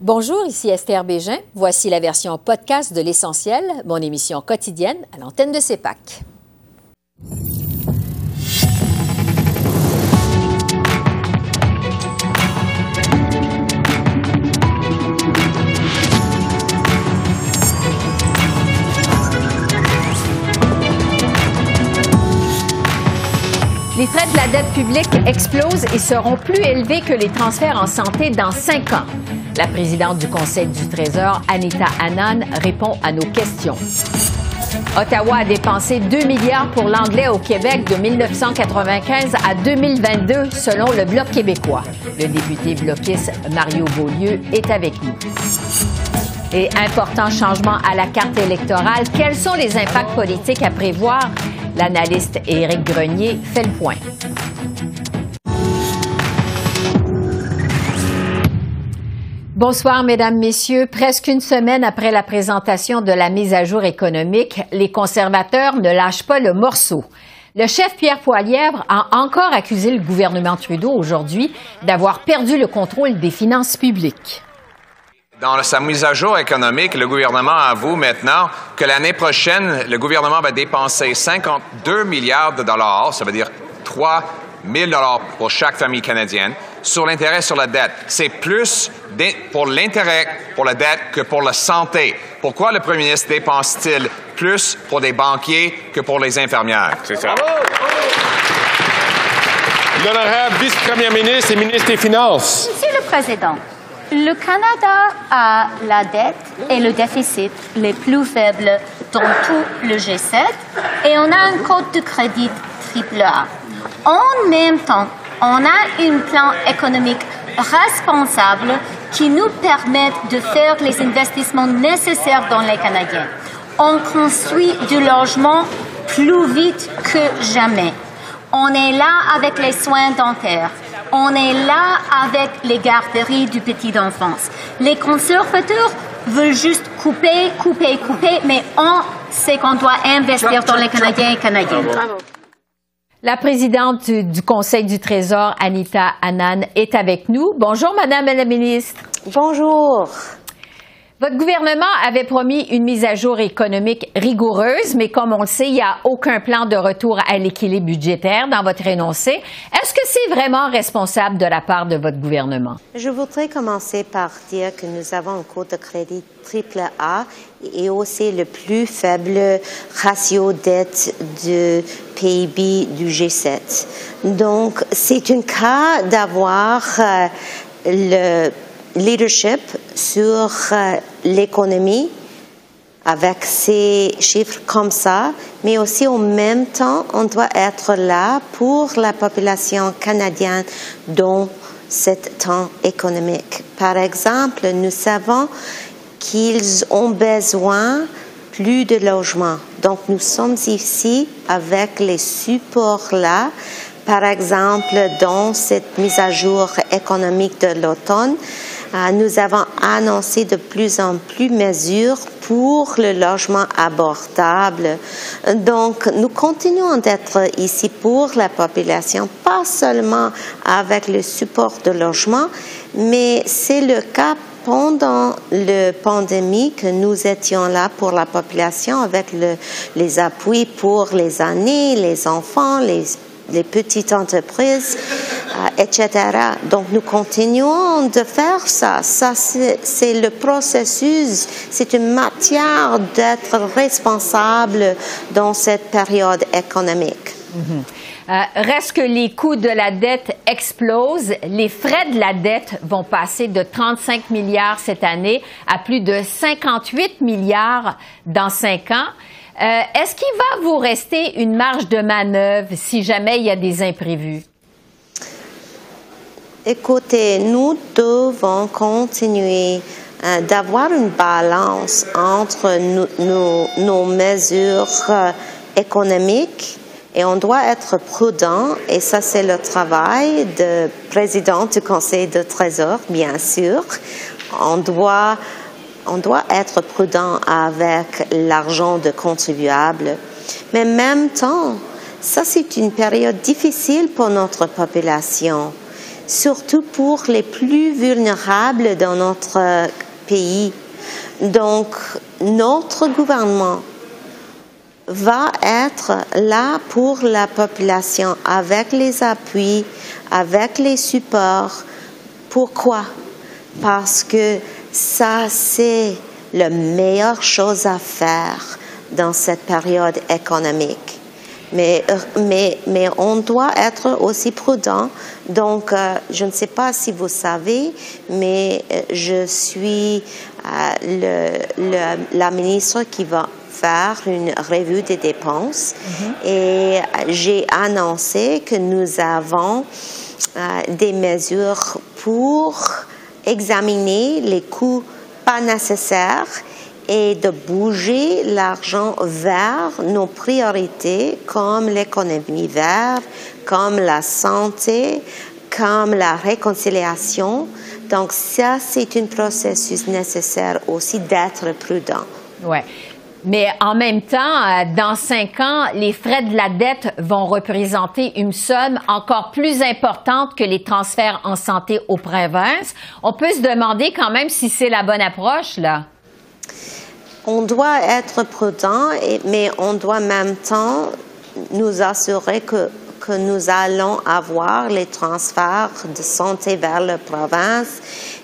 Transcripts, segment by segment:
Bonjour, ici Esther Bégin. Voici la version podcast de L'Essentiel, mon émission quotidienne à l'antenne de CEPAC. Les frais de la dette publique explosent et seront plus élevés que les transferts en santé dans cinq ans. La présidente du Conseil du Trésor, Anita Annan, répond à nos questions. Ottawa a dépensé 2 milliards pour l'anglais au Québec de 1995 à 2022, selon le Bloc québécois. Le député bloquiste Mario Beaulieu est avec nous. Et important changement à la carte électorale, quels sont les impacts politiques à prévoir? L'analyste Éric Grenier fait le point. Bonsoir, Mesdames, Messieurs. Presque une semaine après la présentation de la mise à jour économique, les conservateurs ne lâchent pas le morceau. Le chef Pierre Poilièvre a encore accusé le gouvernement Trudeau aujourd'hui d'avoir perdu le contrôle des finances publiques. Dans sa mise à jour économique, le gouvernement avoue maintenant que l'année prochaine, le gouvernement va dépenser 52 milliards de dollars, ça veut dire 3 000 dollars pour chaque famille canadienne, sur l'intérêt sur la dette. C'est plus pour l'intérêt pour la dette que pour la santé. Pourquoi le premier ministre dépense-t-il plus pour des banquiers que pour les infirmières? C'est ça. L'honorable vice-premier ministre et ministre des Finances. Monsieur le Président, le Canada a la dette et le déficit les plus faibles dans tout le G7 et on a un code de crédit triple A. En même temps, on a un plan économique responsable qui nous permet de faire les investissements nécessaires dans les Canadiens. On construit du logement plus vite que jamais. On est là avec les soins dentaires. On est là avec les garderies du petit enfance. Les conservateurs veulent juste couper, couper, couper, mais on sait qu'on doit investir dans les Canadiens et Canadiennes. La présidente du, Conseil du Trésor, Anita Annan, est avec nous. Bonjour, Madame la ministre. Bonjour. Votre gouvernement avait promis une mise à jour économique rigoureuse, mais comme on le sait, il n'y a aucun plan de retour à l'équilibre budgétaire dans votre énoncé. Est-ce que c'est vraiment responsable de la part de votre gouvernement? Je voudrais commencer par dire que nous avons un cours de crédit triple A et aussi le plus faible ratio dette de PIB du G7. Donc, c'est un cas d'avoir euh, le leadership sur euh, l'économie avec ces chiffres comme ça, mais aussi en même temps, on doit être là pour la population canadienne dans ce temps économique. Par exemple, nous savons qu'ils ont besoin plus de logements. Donc, nous sommes ici avec les supports là. Par exemple, dans cette mise à jour économique de l'automne, nous avons annoncé de plus en plus mesures pour le logement abordable. Donc, nous continuons d'être ici pour la population, pas seulement avec le support de logement, mais c'est le cas pendant la pandémie que nous étions là pour la population avec les appuis pour les années, les enfants, les les petites entreprises, euh, etc. Donc nous continuons de faire ça. Ça, c'est le processus, c'est une matière d'être responsable dans cette période économique. Mhm. Euh, reste que les coûts de la dette explosent. Les frais de la dette vont passer de 35 milliards cette année à plus de 58 milliards dans cinq ans. Euh, est-ce qu'il va vous rester une marge de manœuvre si jamais il y a des imprévus? Écoutez, nous devons continuer euh, d'avoir une balance entre nos, mesures euh, économiques et on doit être prudent et ça c'est le travail du président du Conseil de Trésor, bien sûr. On doit on doit être prudent avec l'argent de contribuables. Mais en même temps, ça c'est une période difficile pour notre population. Surtout pour les plus vulnérables dans notre pays. Donc, notre gouvernement va être là pour la population avec les appuis, avec les supports. Pourquoi? Parce que ça, c'est la meilleure chose à faire dans cette période économique. Mais, mais, mais on doit être aussi prudent. Donc, euh, je ne sais pas si vous savez, mais euh, je suis euh, le, la ministre qui va faire une revue des dépenses mm-hmm. et j'ai annoncé que nous avons des mesures pour examiner les coûts pas nécessaires et de bouger l'argent vers nos priorités comme l'économie verte, comme la santé, comme la réconciliation. Donc ça, c'est un processus nécessaire aussi d'être prudent. Ouais. Mais en même temps, euh, dans cinq ans, les frais de la dette vont représenter une somme encore plus importante que les transferts en santé aux provinces. On peut se demander quand même si c'est la bonne approche, là on doit être prudent, mais on doit en même temps nous assurer que, que nous allons avoir les transferts de santé vers la province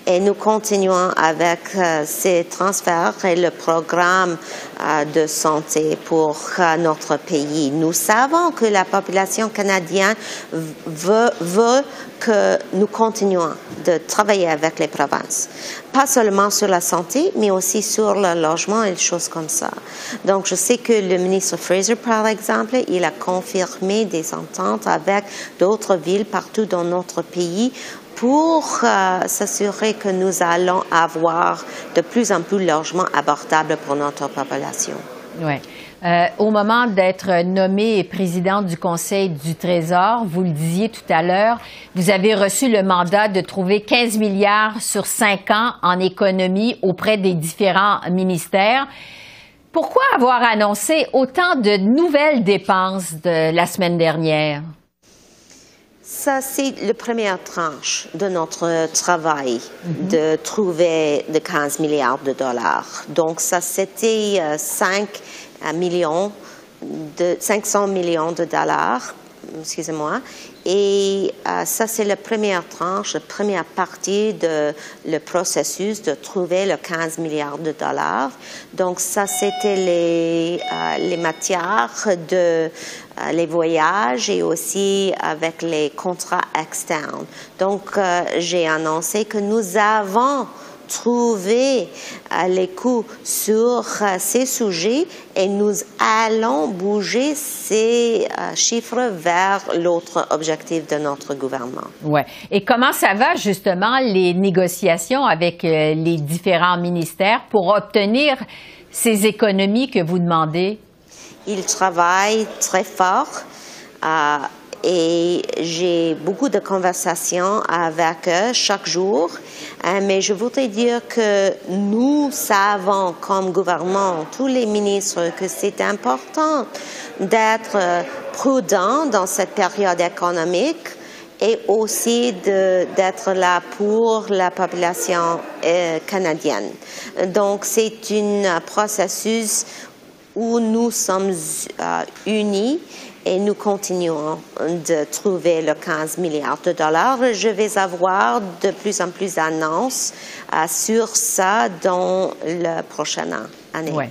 et nous continuons avec euh, ces transferts et le programme euh, de santé pour euh, notre pays. Nous savons que la population canadienne veut, veut que nous continuons de travailler avec les provinces, pas seulement sur la santé, mais aussi sur le logement et des choses comme ça. Donc, je sais que le ministre Fraser, par exemple, il a confirmé des ententes avec d'autres villes partout dans notre pays pour euh, s'assurer que nous allons avoir de plus en plus de logements abordables pour notre population. Oui. Euh, au moment d'être nommé président du Conseil du Trésor, vous le disiez tout à l'heure, vous avez reçu le mandat de trouver 15 milliards sur cinq ans en économie auprès des différents ministères. Pourquoi avoir annoncé autant de nouvelles dépenses la semaine dernière? Ça, c'est la première tranche de notre travail mhm. de trouver de 15 milliards de dollars. Donc, ça, c'était 5 euh, millions de 500 millions de dollars excusez-moi. Et euh, ça, c'est la première tranche, la première partie de le processus de trouver le 15 milliards de dollars. Donc, ça, c'était les, euh, les matières de euh, les voyages et aussi avec les contrats externes. Donc, j'ai annoncé que nous avons trouver euh, les coûts sur euh, ces sujets et nous allons bouger ces euh, chiffres vers l'autre objectif de notre gouvernement. Ouais. Et comment ça va justement les négociations avec les différents ministères pour obtenir ces économies que vous demandez? Ils travaillent très fort et j'ai beaucoup de conversations avec eux chaque jour. Euh, mais je voudrais dire que nous savons comme gouvernement, tous les ministres, que c'est important d'être prudent dans cette période économique et aussi d'être là pour la population euh, canadienne. Donc, c'est un processus où nous sommes euh, unis et nous continuons de trouver le 15 milliards de dollars. Je vais avoir de plus en plus d'annonces euh, sur ça dans la prochaine année. Oui.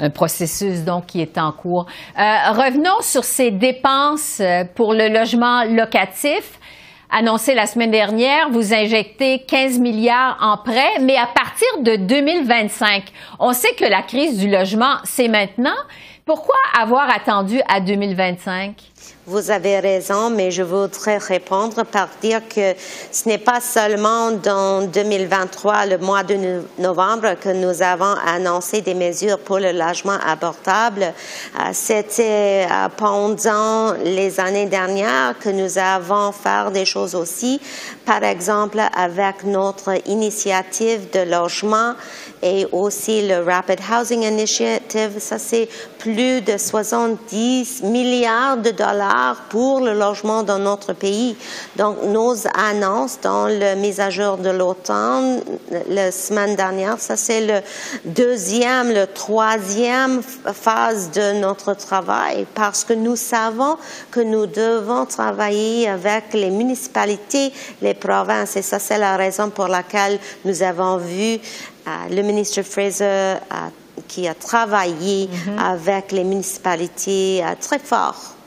Un processus donc qui est en cours. Euh, revenons sur ces dépenses pour le logement locatif. Annoncé la semaine dernière, vous injectez 15 milliards en prêts, mais à partir de 2025. On sait que la crise du logement, c'est maintenant, pourquoi avoir attendu à 2025? Vous avez raison, mais je voudrais répondre par dire que ce n'est pas seulement dans 2023, le mois de novembre, que nous avons annoncé des mesures pour le logement abordable. Euh, c'était euh, pendant les années dernières que nous avons fait des choses aussi. Par exemple, avec notre initiative de logement et aussi le Rapid Housing Initiative, ça c'est plus de 70 milliards de dollars pour le logement dans notre pays. Donc, nos annonces dans le mise à jour de l'automne la semaine dernière, ça c'est le deuxième, le troisième phase de notre travail parce que nous savons que nous devons travailler avec les municipalités, les provinces et ça c'est la raison pour laquelle nous avons vu le ministre Fraser euh, qui a travaillé mm-hmm. avec les municipalités euh, très fort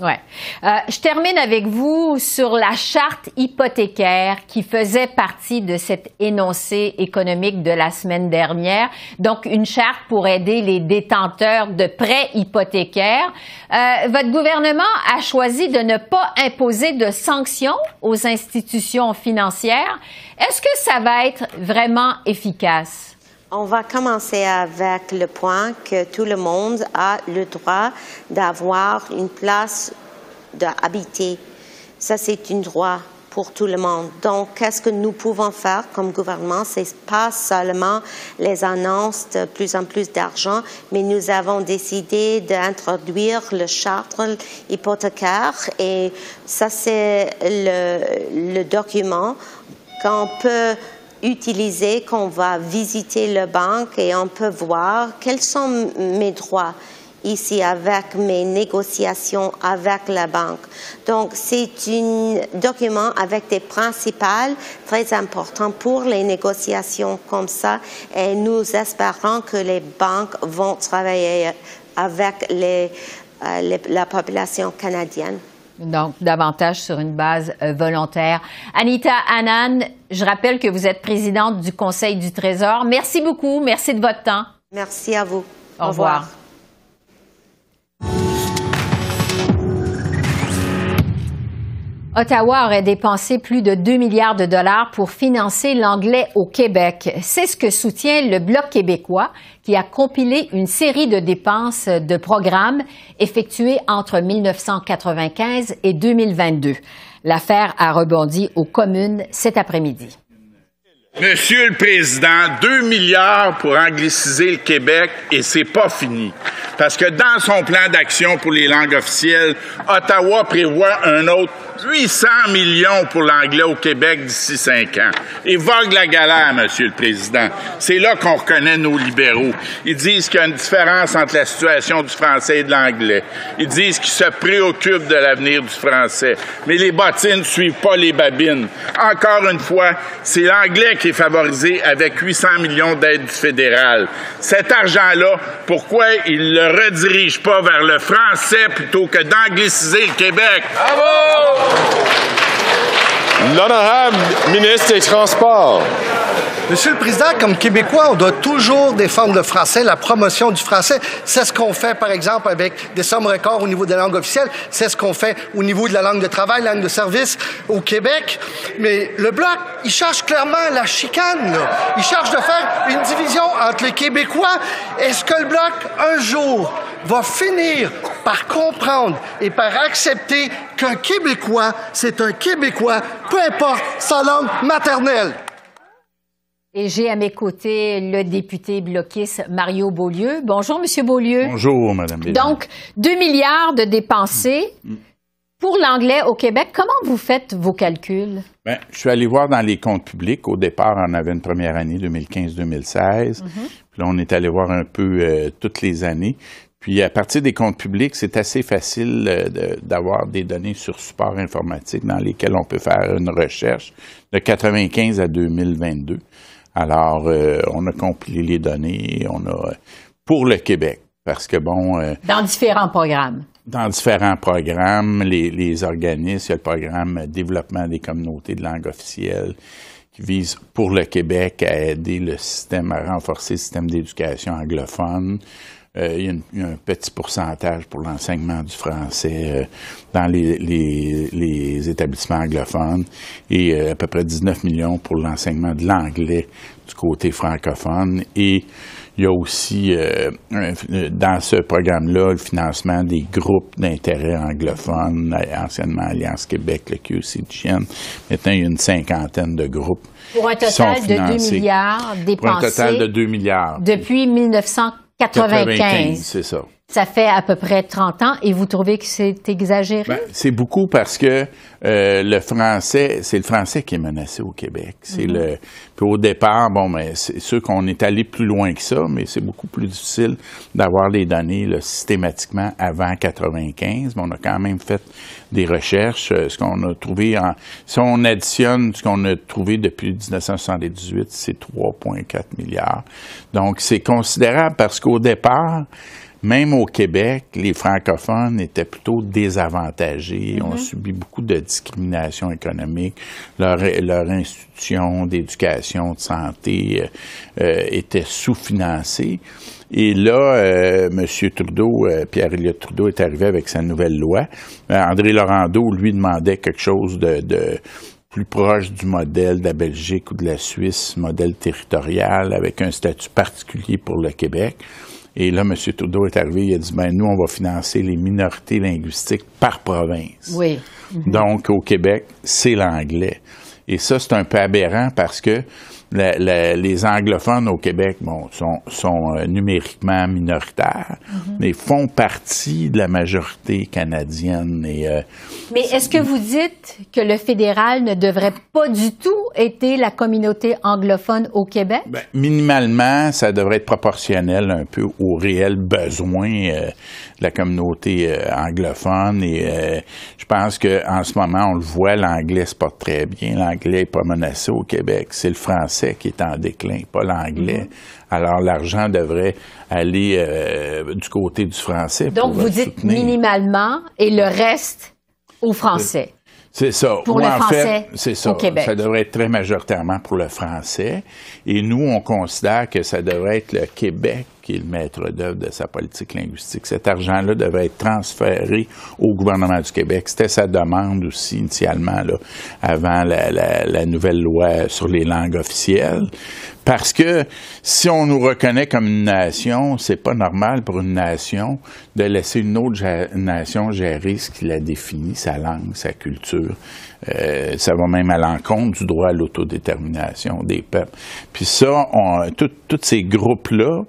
Ouais. Euh, je termine avec vous sur la charte hypothécaire qui faisait partie de cet énoncé économique de la semaine dernière. Donc, une charte pour aider les détenteurs de prêts hypothécaires. Euh, votre gouvernement a choisi de ne pas imposer de sanctions aux institutions financières. Est-ce que ça va être vraiment efficace? On va commencer avec le point que tout le monde a le droit d'avoir une place d'habiter. Ça, c'est un droit pour tout le monde. Donc, qu'est-ce que nous pouvons faire comme gouvernement? C'est pas seulement les annonces de plus en plus d'argent, mais nous avons décidé d'introduire le charte hypothécaire et ça, c'est le document qu'on peut utiliser, qu'on va visiter la banque et on peut voir quels sont mes droits ici avec mes négociations avec la banque. Donc, c'est un document avec des principales très importants pour les négociations comme ça et nous espérons que les banques vont travailler avec euh, la population canadienne. Donc, davantage sur une base euh, volontaire. Anita Annan, je rappelle que vous êtes présidente du Conseil du Trésor. Merci beaucoup. Merci de votre temps. Merci à vous. Au, revoir. Ottawa aurait dépensé plus de 2 milliards de dollars pour financer l'anglais au Québec. C'est ce que soutient le Bloc québécois qui a compilé une série de dépenses de programmes effectués entre 1995 et 2022. L'affaire a rebondi aux communes cet après-midi. Monsieur le Président, 2 milliards pour angliciser le Québec et c'est pas fini. Parce que dans son plan d'action pour les langues officielles, Ottawa prévoit un autre 800 millions pour l'anglais au Québec d'ici cinq ans. Et vogue la galère, Monsieur le Président. C'est là qu'on reconnaît nos libéraux. Ils disent qu'il y a une différence entre la situation du français et de l'anglais. Ils disent qu'ils se préoccupent de l'avenir du français. Mais les bottines ne suivent pas les babines. Encore une fois, c'est l'anglais qui est favorisé avec 800 millions d'aides fédérales. Cet argent-là, pourquoi il ne le redirige pas vers le français plutôt que d'angliciser le Québec? Bravo! L'honorable ministre des Transports. Monsieur le Président, comme Québécois, on doit toujours défendre le français, la promotion du français. C'est ce qu'on fait, par exemple, avec des sommes records au niveau de la langue officielle. C'est ce qu'on fait au niveau de la langue de travail, la langue de service au Québec. Mais le Bloc, il cherche clairement la chicane. Il cherche de faire une division entre les Québécois. Est-ce que le Bloc, un jour, va finir par comprendre et par accepter qu'un Québécois, c'est un Québécois, peu importe sa langue maternelle? Et j'ai à mes côtés le député bloquiste Mario Beaulieu. Bonjour, Monsieur Beaulieu. Bonjour, Madame. Donc, 2 milliards de dépensés. Pour l'anglais au Québec, comment vous faites vos calculs? Bien, je suis allé voir dans les comptes publics. Au départ, on avait une première année, 2015-2016. Mhm. Puis là, on est allé voir un peu euh, toutes les années. Puis à partir des comptes publics, c'est assez facile euh, d'avoir des données sur support informatique dans lesquelles on peut faire une recherche de 95 à 2022. Alors, euh, on a compilé les données, on a pour le Québec, parce que bon. Euh, dans différents programmes. Dans différents programmes, les, les organismes, il y a le programme développement des communautés de langue officielle qui vise pour le Québec à aider le système, à renforcer le système d'éducation anglophone. Euh, il, y a un petit pourcentage pour l'enseignement du français euh, dans les, les, les, établissements anglophones et euh, à peu près 19 millions pour l'enseignement de l'anglais du côté francophone. Et il y a aussi dans ce programme-là le financement des groupes d'intérêt anglophones, anciennement Alliance Québec, le QCGN. Maintenant, il y a une cinquantaine de groupes. Pour un total de 2 milliards dépensés. Pour un total de 2 milliards. Depuis 1940. 95. c'est ça. Ça fait à peu près 30 ans et vous trouvez que c'est exagéré? Ben, c'est beaucoup parce que euh, le français, c'est le français qui est menacé au Québec. C'est Mhm. le. Puis au départ, bon, mais c'est sûr qu'on est allé plus loin que ça, mais c'est beaucoup plus difficile d'avoir les données là, systématiquement avant 95. Mais on a quand même fait des recherches. Euh, Ce qu'on a trouvé en. Si on additionne ce qu'on a trouvé depuis 1978, c'est 3,4 milliards. Donc c'est considérable parce qu'au départ, même au Québec, les francophones étaient plutôt désavantagés, ont subi beaucoup de discrimination économique. Leur, leur institution d'éducation, de santé euh, euh, était sous-financée. Et là, euh, M. Trudeau, euh, Pierre-Éliott Trudeau est arrivé avec sa nouvelle loi. Euh, André Laurando lui demandait quelque chose de, de plus proche du modèle de la Belgique ou de la Suisse, modèle territorial, avec un statut particulier pour le Québec. Et là, M. Trudeau est arrivé, il a dit, ben nous, on va financer les minorités linguistiques par province. Oui. Donc, au Québec, c'est l'anglais. Et ça, c'est un peu aberrant parce que la- la- les anglophones au Québec, bon, sont, sont euh, numériquement minoritaires, mais font partie de la majorité canadienne. Et euh, Mais est-ce que vous dites que le fédéral ne devrait pas du tout aider la communauté anglophone au Québec? Ben, minimalement, ça devrait être proportionnel un peu aux réels besoins euh, de la communauté euh, anglophone. Et euh, je pense que en ce moment, on le voit, l'anglais se porte très bien. L'anglais n'est pas menacé au Québec. C'est le français qui est en déclin, pas l'anglais. Alors l'argent devrait aller euh, du côté du français. Donc, pour vous dites soutenir. minimalement et le reste aux Français. C'est ça. Pour Ou le en français fait, c'est ça. au Québec. Ça devrait être très majoritairement pour le français. Et nous, on considère que ça devrait être le Québec qui est le maître d'œuvre de sa politique linguistique. Cet argent-là devrait être transféré au gouvernement du Québec. C'était sa demande aussi initialement, là, avant la, la- la nouvelle loi sur les langues officielles. Parce que si on nous reconnaît comme une nation, c'est pas normal pour une nation de laisser une autre nation gérer ce qui la définit, sa langue, sa culture. Euh, ça va même à l'encontre du droit à l'autodétermination des peuples. Puis ça, tous ces groupes-là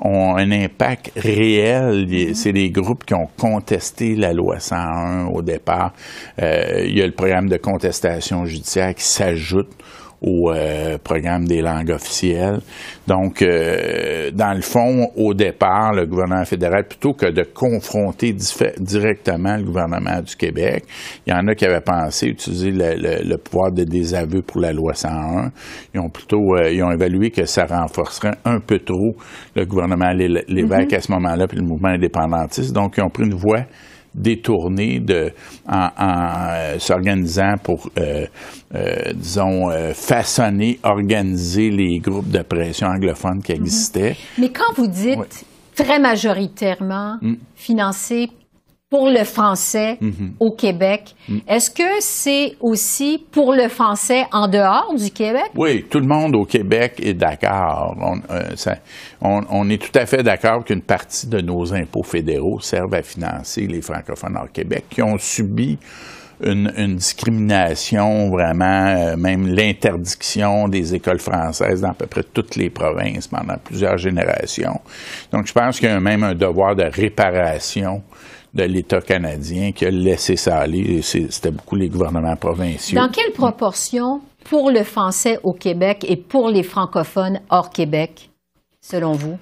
ont un impact réel. Il- C'est les groupes qui ont contesté la loi 101 au départ. Euh, il y a le programme de contestation judiciaire qui s'ajoute au euh, programme des langues officielles. Donc, euh, dans le fond, au départ, le gouvernement fédéral, plutôt que de confronter directement le gouvernement du Québec, il y en a qui avaient pensé utiliser le, le- le pouvoir de désaveu pour la loi 101. Ils ont plutôt, euh, ils ont évalué que ça renforcerait un peu trop le gouvernement l'é- l'évêque à ce moment-là, puis le mouvement indépendantiste. Donc, ils ont pris une voie détournée de, en, en, euh, s'organisant pour, euh, euh, disons, façonner, organiser les groupes de pression anglophones qui existaient. Mais quand vous dites très majoritairement financé pour le français au Québec, est-ce que c'est aussi pour le français en dehors du Québec? Oui, tout le monde au Québec est d'accord. On, euh, ça- on- on est tout à fait d'accord qu'une partie de nos impôts fédéraux servent à financer les francophones hors Québec qui ont subi une, une discrimination vraiment, euh, même l'interdiction des écoles françaises dans à peu près toutes les provinces pendant plusieurs générations. Donc, je pense qu'il y a même un devoir de réparation de l'État canadien qui a laissé ça aller. C'était beaucoup les gouvernements provinciaux. Dans quelle proportion pour le français au Québec et pour les francophones hors Québec, selon vous?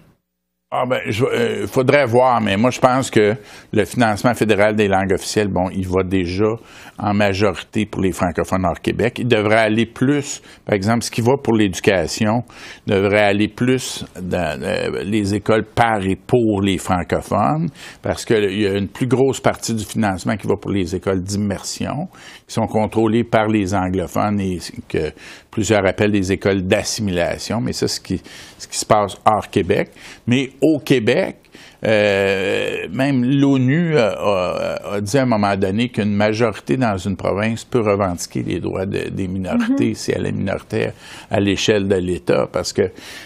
Ah ben, il faudrait voir, mais moi je pense que le financement fédéral des langues officielles, bon, il va déjà en majorité pour les francophones hors Québec. Il devrait aller plus, par exemple, ce qui va pour l'éducation devrait aller plus dans euh, les écoles par et pour les francophones, parce qu'il y a une plus grosse partie du financement qui va pour les écoles d'immersion, qui sont contrôlées par les anglophones et que plusieurs appellent des écoles d'assimilation, mais ça, c'est ce qui, ce qui se passe hors Québec. Mais au Québec, euh, même l'ONU a, a- a dit à un moment donné qu'une majorité dans une province peut revendiquer les droits de- des minorités si elle est minoritaire à l'échelle de l'État, parce que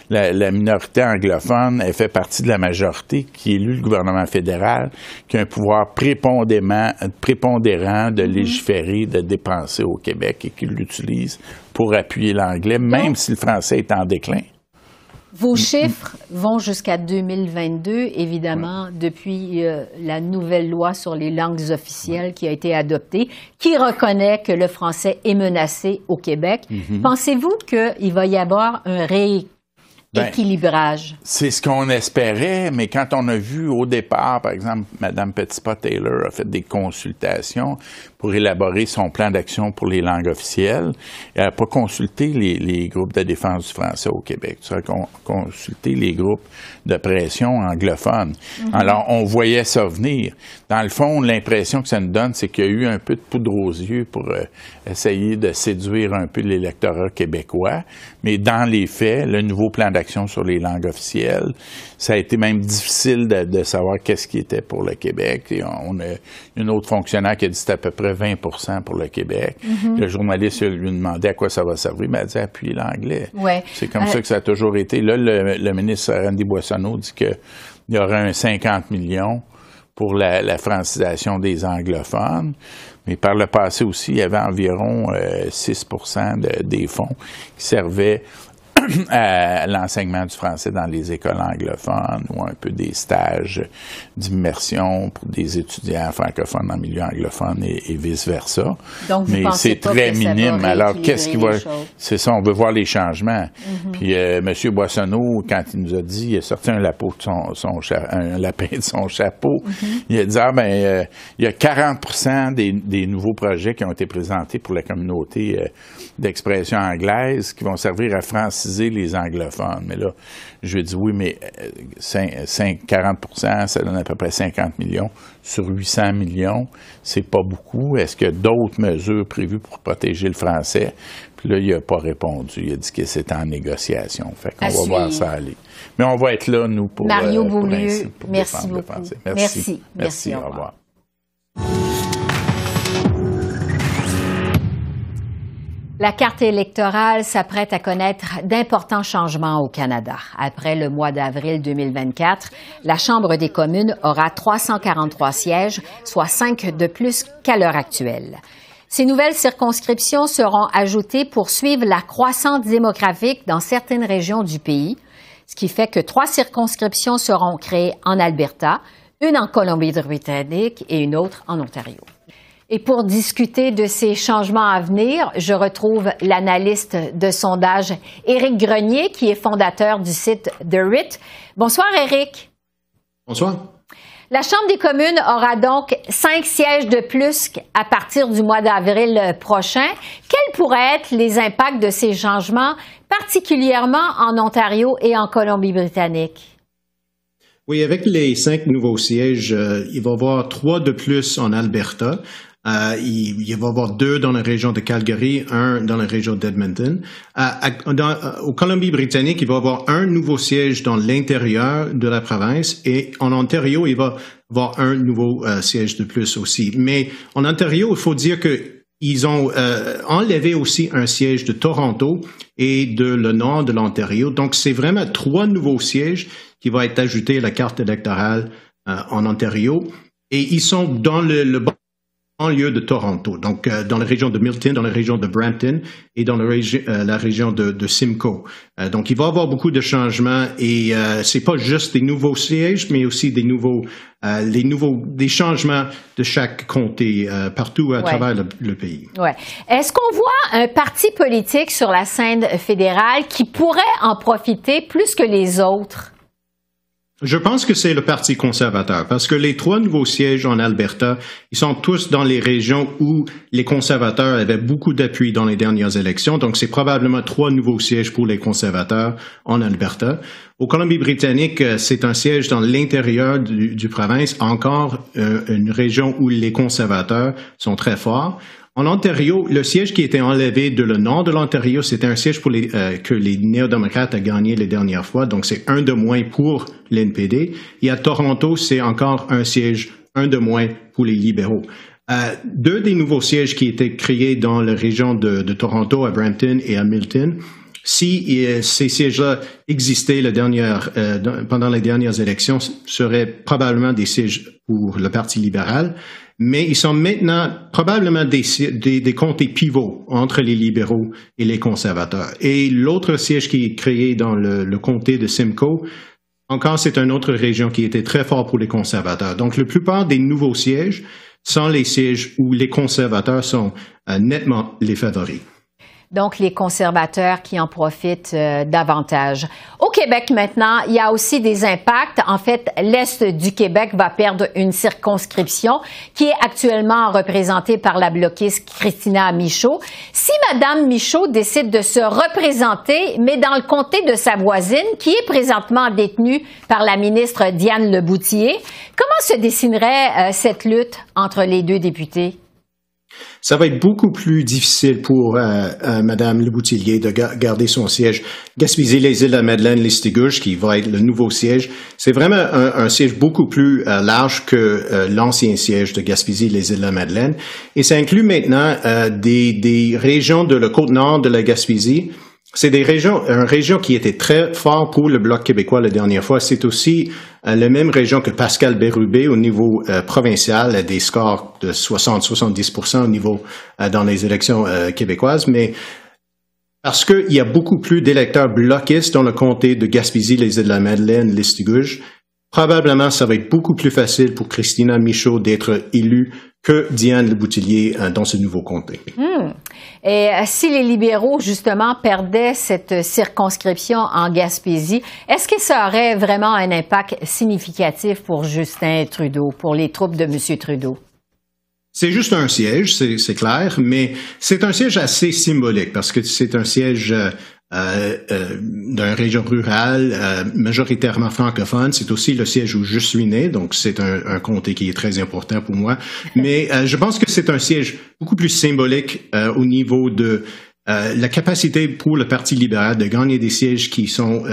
la, la minorité anglophone, elle fait partie de la majorité qui élu le gouvernement fédéral, qui a un pouvoir prépondérant, prépondérant de légiférer, de dépenser au Québec et qui l'utilise pour appuyer l'anglais, même si le français est en déclin. Vos chiffres vont jusqu'à 2022, évidemment, depuis euh, la nouvelle loi sur les langues officielles qui a été adoptée, qui reconnaît que le français est menacé au Québec. Mhm. Pensez-vous qu'il va y avoir un ré Ben, équilibrage. C'est ce qu'on espérait, mais quand on a vu au départ, par exemple, Mme Petitpas-Taylor a fait des consultations pour élaborer son plan d'action pour les langues officielles. Elle n'a pas consulté les, les groupes de défense du français au Québec. Ça a con- consulté les groupes de pression anglophones. Mhm. Alors, on voyait ça venir. Dans le fond, l'impression que ça nous donne, c'est qu'il y a eu un peu de poudre aux yeux pour euh, essayer de séduire un peu l'électorat québécois. Mais dans les faits, le nouveau plan d'action sur les langues officielles, ça a été même difficile de, de savoir qu'est-ce qui était pour le Québec. Et on a une autre fonctionnaire qui a dit que c'était à peu près 20% pour le Québec. Mhm. Le journaliste lui a demandé à quoi ça va servir, mais elle a dit appuyer l'anglais. Ouais. C'est comme Euh, ça que ça a toujours été. Là, le, le ministre Randy Boissonneau dit qu'il y aurait un 50 millions pour la, la francisation des anglophones. Mais par le passé aussi, il y avait environ euh, 6 de- des fonds qui servaient à l'enseignement du français dans les écoles anglophones ou un peu des stages d'immersion pour des étudiants francophones en milieu anglophone et, et vice-versa. Mais c'est très minime. Alors, qu'est-ce qui va... C'est ça, on veut voir les changements. Mhm. Puis euh, M. Boissonneau, quand il nous a dit, il a sorti un, lapin de son, son cha- un lapin de son chapeau. Mhm. Il a dit, ah ben, euh, il y a 40 des, des nouveaux projets qui ont été présentés pour la communauté euh, d'expression anglaise qui vont servir à franciser les anglophones. Mais là, je lui ai dit, oui, mais euh, cinq- cinq- 40 ça donne à peu près 50 millions. Sur 800 millions, c'est pas beaucoup. Est-ce qu'il y a d'autres mesures prévues pour protéger le français? Puis là, il n'a pas répondu. Il a dit que c'était en négociation. Fait qu'on va voir ça aller. Mais on va être là, nous, pour, Mario euh, pour Beaulieu, pour merci beaucoup. français. Merci. Merci. Merci, au Au revoir. La carte électorale s'apprête à connaître d'importants changements au Canada. Après le mois d'avril 2024, la Chambre des communes aura 343 sièges, soit 5 de plus qu'à l'heure actuelle. Ces nouvelles circonscriptions seront ajoutées pour suivre la croissance démographique dans certaines régions du pays, ce qui fait que trois circonscriptions seront créées en Alberta, une en Colombie-Britannique et une autre en Ontario. Et pour discuter de ces changements à venir, je retrouve l'analyste de sondage Éric Grenier, qui est fondateur du site The RIT. Bonsoir, Éric. Bonsoir. La Chambre des communes aura donc cinq sièges de plus à partir du mois d'avril prochain. Quels pourraient être les impacts de ces changements, particulièrement en Ontario et en Colombie-Britannique? Oui, avec les cinq nouveaux sièges, euh, il va y avoir trois de plus en Alberta. Euh, il, il va y avoir deux dans la région de Calgary, un dans la région d'Edmonton. Euh, euh, au Colombie-Britannique, il va y avoir un nouveau siège dans l'intérieur de la province et en Ontario, il va y avoir un nouveau euh, siège de plus aussi. Mais en Ontario, il faut dire que ils ont euh, enlevé aussi un siège de Toronto et de le nord de l'Ontario. Donc, c'est vraiment trois nouveaux sièges qui vont être ajoutés à la carte électorale euh, en Ontario. Et ils sont dans le, le banlieue de Toronto, donc euh, dans la région de Milton, dans la région de Brampton et dans la, régi- euh, la région de, de Simcoe. Euh, donc, il va y avoir beaucoup de changements et euh, c'est pas juste des nouveaux sièges, mais aussi des nouveaux, euh, les nouveaux, des changements de chaque comté euh, partout à Ouais. travers le, le pays. Ouais. Est-ce qu'on voit un parti politique sur la scène fédérale qui pourrait en profiter plus que les autres? Je pense que c'est le Parti conservateur parce que les trois nouveaux sièges en Alberta, ils sont tous dans les régions où les conservateurs avaient beaucoup d'appui dans les dernières élections. Donc, c'est probablement trois nouveaux sièges pour les conservateurs en Alberta. Au Colombie-Britannique, euh, c'est un siège dans l'intérieur du, province, encore euh, une région où les conservateurs sont très forts. En Ontario, le siège qui était enlevé de le nord de l'Ontario, c'était un siège pour les, euh, que les néo-démocrates ont gagné les dernières fois, donc c'est un de moins pour l'NPD. Et à Toronto, c'est encore un siège, un de moins pour les libéraux. Euh, deux des nouveaux sièges qui étaient créés dans la région de, de Toronto, à Brampton et à Milton, si euh, ces sièges-là existaient euh, pendant les dernières élections, seraient probablement des sièges pour le Parti libéral. mais ils sont maintenant probablement des, des, comtés pivots entre les libéraux et les conservateurs. Et l'autre siège qui est créé dans le, comté de Simcoe, encore, c'est une autre région qui était très fort pour les conservateurs. Donc, la plupart des nouveaux sièges sont les sièges où les conservateurs sont euh, nettement les favoris donc les conservateurs qui en profitent euh, davantage. Au Québec maintenant, il y a aussi des impacts. En fait, l'Est du Québec va perdre une circonscription qui est actuellement représentée par la bloquiste Christina Michaud. Si Madame Michaud décide de se représenter, mais dans le comté de sa voisine, qui est présentement détenue par la ministre Diane Leboutillier, comment se dessinerait euh, cette lutte entre les deux députés? Ça va être beaucoup plus difficile pour euh, euh, Madame Le Boutillier de garder son siège. Gaspésie, les îles de la Madeleine, Listigouche, qui va être le nouveau siège, c'est vraiment un, siège beaucoup plus euh, large que l'ancien siège de Gaspésie, les îles de la Madeleine. Et ça inclut maintenant des, des régions de la côte nord de la Gaspésie, c'est des une région qui était très fort pour le Bloc québécois la dernière fois. C'est aussi euh, la même région que Pascal Bérubé au niveau euh, provincial, des scores de 60-70% au niveau euh, dans les élections québécoises. Mais parce qu'il y a beaucoup plus d'électeurs bloquistes dans le comté de Gaspésie, les îles de la Madeleine, Listigouge, probablement ça va être beaucoup plus facile pour Christina Michaud d'être élue que Diane Le Boutillier dans ce nouveau comté. Hmm. Et euh, si les libéraux, justement, perdaient cette circonscription en Gaspésie, est-ce que ça aurait vraiment un impact significatif pour Justin Trudeau, pour les troupes de M. Trudeau? C'est juste un siège, c'est clair, mais c'est un siège assez symbolique parce que c'est un siège euh, euh, euh, d'une région rurale euh, majoritairement francophone. C'est aussi le siège où je suis né, donc c'est un, un, comté qui est très important pour moi. Mais je pense que c'est un siège beaucoup plus symbolique au niveau de la capacité pour le Parti libéral de gagner des sièges qui sont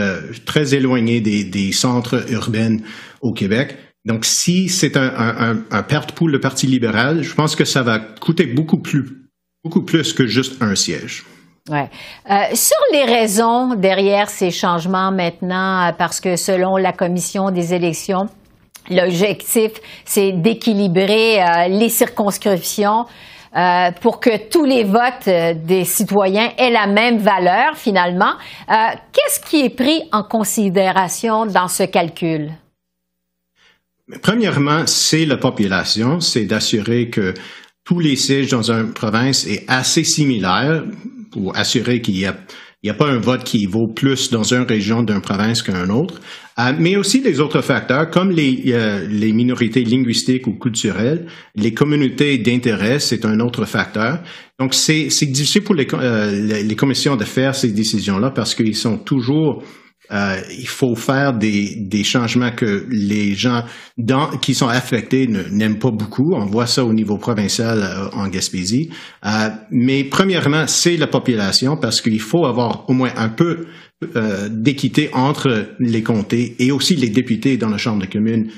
très éloignés des, des, centres urbains au Québec. Donc, si c'est un, un, un, perte pour le Parti libéral, je pense que ça va coûter beaucoup plus, beaucoup plus que juste un siège. Ouais. Euh, sur les raisons derrière ces changements maintenant, euh, parce que selon la commission des élections, l'objectif, c'est d'équilibrer euh, les circonscriptions pour que tous les votes des citoyens aient la même valeur finalement. Qu'est-ce qui est pris en considération dans ce calcul? Premièrement, c'est la population, c'est d'assurer que tous les sièges dans une province est assez similaire pour assurer qu'il n'y a, a pas un vote qui vaut plus dans une région d'une province qu'un autre, euh, mais aussi des autres facteurs comme les, euh, les minorités linguistiques ou culturelles, les communautés d'intérêt, c'est un autre facteur. Donc, c'est difficile pour les, euh, les commissions de faire ces décisions-là parce qu'ils sont toujours euh, il faut faire des, des, changements que les gens dans, qui sont affectés n'aiment pas beaucoup. On voit ça au niveau provincial euh, en Gaspésie. Euh, mais premièrement, c'est la population parce qu'il faut avoir au moins un peu euh, d'équité entre les comtés et aussi les députés dans la Chambre de communes,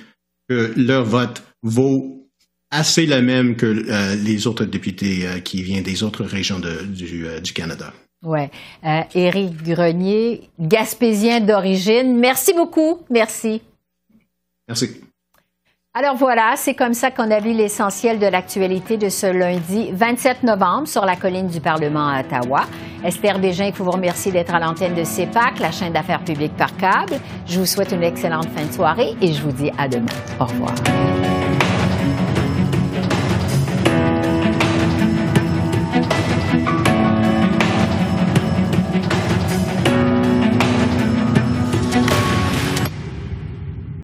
que leur vote vaut assez le même que euh, les autres députés qui viennent des autres régions du, du Canada. Oui. Euh, Éric Grenier, gaspésien d'origine. Merci beaucoup. Merci. Merci. Alors voilà, c'est comme ça qu'on a vu l'essentiel de l'actualité de ce lundi 27 novembre sur la colline du Parlement à Ottawa. Esther Bégin, je vous remercie d'être à l'antenne de CEPAC, la chaîne d'affaires publiques par câble. Je vous souhaite une excellente fin de soirée et je vous dis à demain. Au revoir.